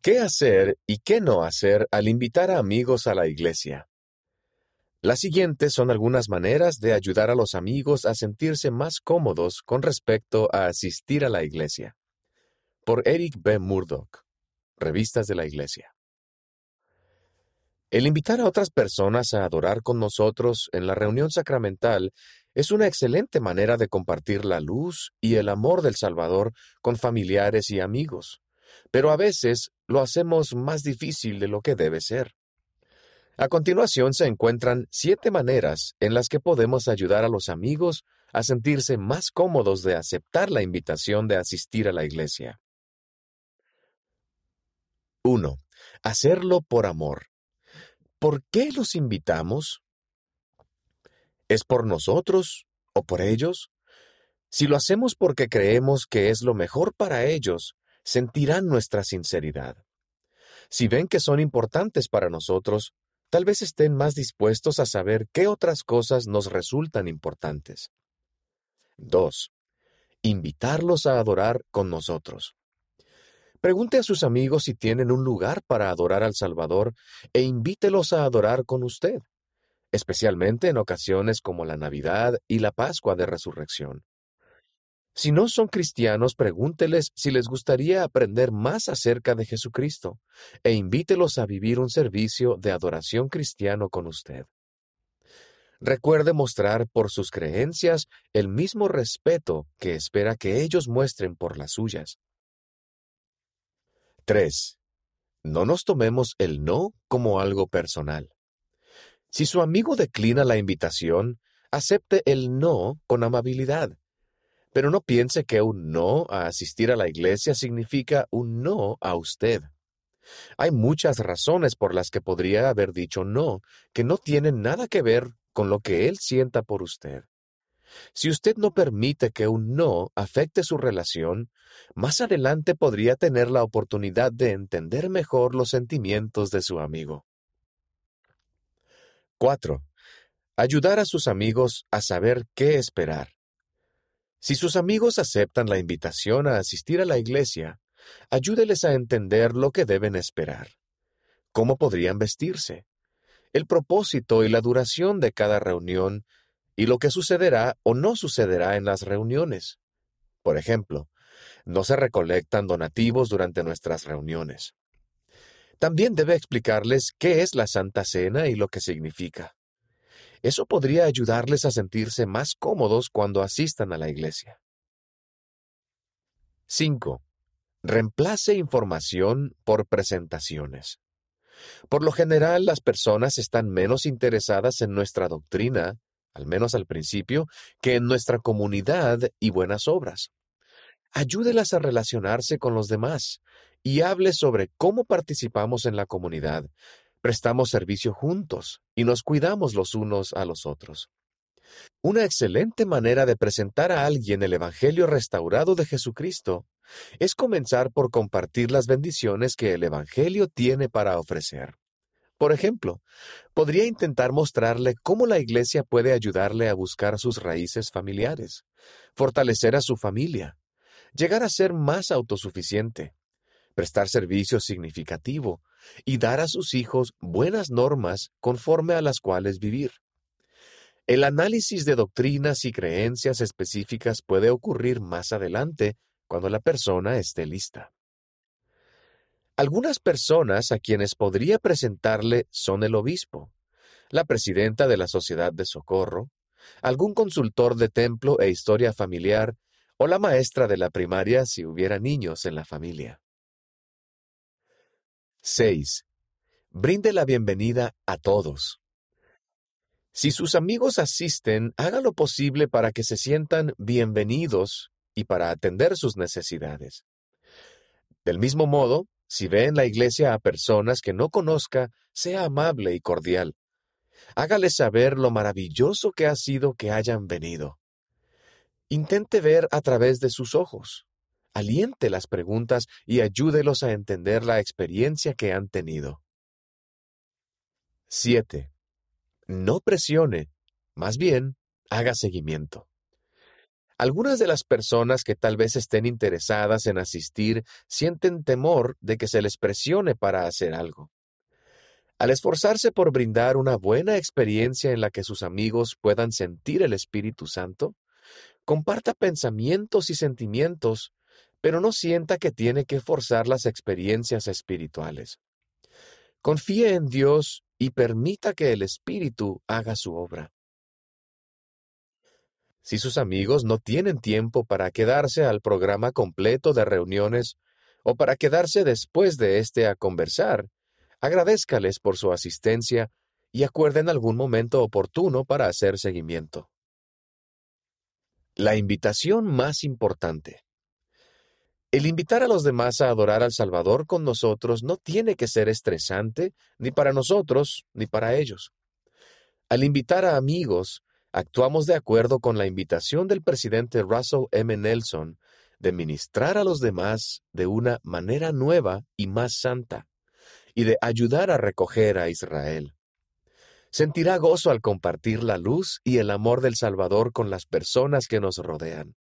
¿Qué hacer y qué no hacer al invitar a amigos a la iglesia? Las siguientes son algunas maneras de ayudar a los amigos a sentirse más cómodos con respecto a asistir a la iglesia. Por Eric B. Murdoch, Revistas de la Iglesia. El invitar a otras personas a adorar con nosotros en la reunión sacramental es una excelente manera de compartir la luz y el amor del Salvador con familiares y amigos, pero a veces lo hacemos más difícil de lo que debe ser. A continuación se encuentran siete maneras en las que podemos ayudar a los amigos a sentirse más cómodos de aceptar la invitación de asistir a la iglesia. 1. Hacerlo por amor. ¿Por qué los invitamos? ¿Es por nosotros o por ellos? Si lo hacemos porque creemos que es lo mejor para ellos, sentirán nuestra sinceridad. Si ven que son importantes para nosotros, tal vez estén más dispuestos a saber qué otras cosas nos resultan importantes. 2. Invitarlos a adorar con nosotros. Pregunte a sus amigos si tienen un lugar para adorar al Salvador e invítelos a adorar con usted, especialmente en ocasiones como la Navidad y la Pascua de Resurrección. Si no son cristianos, pregúnteles si les gustaría aprender más acerca de Jesucristo e invítelos a vivir un servicio de adoración cristiano con usted. Recuerde mostrar por sus creencias el mismo respeto que espera que ellos muestren por las suyas. 3. No nos tomemos el no como algo personal. Si su amigo declina la invitación, acepte el no con amabilidad pero no piense que un no a asistir a la iglesia significa un no a usted. Hay muchas razones por las que podría haber dicho no, que no tienen nada que ver con lo que él sienta por usted. Si usted no permite que un no afecte su relación, más adelante podría tener la oportunidad de entender mejor los sentimientos de su amigo. 4. Ayudar a sus amigos a saber qué esperar. Si sus amigos aceptan la invitación a asistir a la iglesia, ayúdeles a entender lo que deben esperar. ¿Cómo podrían vestirse? El propósito y la duración de cada reunión y lo que sucederá o no sucederá en las reuniones. Por ejemplo, no se recolectan donativos durante nuestras reuniones. También debe explicarles qué es la Santa Cena y lo que significa. Eso podría ayudarles a sentirse más cómodos cuando asistan a la iglesia. 5. Reemplace información por presentaciones. Por lo general, las personas están menos interesadas en nuestra doctrina, al menos al principio, que en nuestra comunidad y buenas obras. Ayúdelas a relacionarse con los demás y hable sobre cómo participamos en la comunidad, prestamos servicio juntos y nos cuidamos los unos a los otros. Una excelente manera de presentar a alguien el Evangelio restaurado de Jesucristo es comenzar por compartir las bendiciones que el Evangelio tiene para ofrecer. Por ejemplo, podría intentar mostrarle cómo la Iglesia puede ayudarle a buscar sus raíces familiares, fortalecer a su familia, llegar a ser más autosuficiente, prestar servicio significativo y dar a sus hijos buenas normas conforme a las cuales vivir. El análisis de doctrinas y creencias específicas puede ocurrir más adelante cuando la persona esté lista. Algunas personas a quienes podría presentarle son el obispo, la presidenta de la Sociedad de Socorro, algún consultor de templo e historia familiar o la maestra de la primaria si hubiera niños en la familia. 6. Brinde la bienvenida a todos. Si sus amigos asisten, haga lo posible para que se sientan bienvenidos y para atender sus necesidades. Del mismo modo, si ve en la iglesia a personas que no conozca, sea amable y cordial. Hágales saber lo maravilloso que ha sido que hayan venido. Intente ver a través de sus ojos aliente las preguntas y ayúdelos a entender la experiencia que han tenido. 7. No presione, más bien, haga seguimiento. Algunas de las personas que tal vez estén interesadas en asistir sienten temor de que se les presione para hacer algo. Al esforzarse por brindar una buena experiencia en la que sus amigos puedan sentir el Espíritu Santo, comparta pensamientos y sentimientos, pero no sienta que tiene que forzar las experiencias espirituales. Confíe en Dios y permita que el Espíritu haga su obra. Si sus amigos no tienen tiempo para quedarse al programa completo de reuniones o para quedarse después de este a conversar, agradézcales por su asistencia y acuerden algún momento oportuno para hacer seguimiento. La invitación más importante. El invitar a los demás a adorar al Salvador con nosotros no tiene que ser estresante ni para nosotros ni para ellos. Al invitar a amigos, actuamos de acuerdo con la invitación del presidente Russell M. Nelson de ministrar a los demás de una manera nueva y más santa y de ayudar a recoger a Israel. Sentirá gozo al compartir la luz y el amor del Salvador con las personas que nos rodean.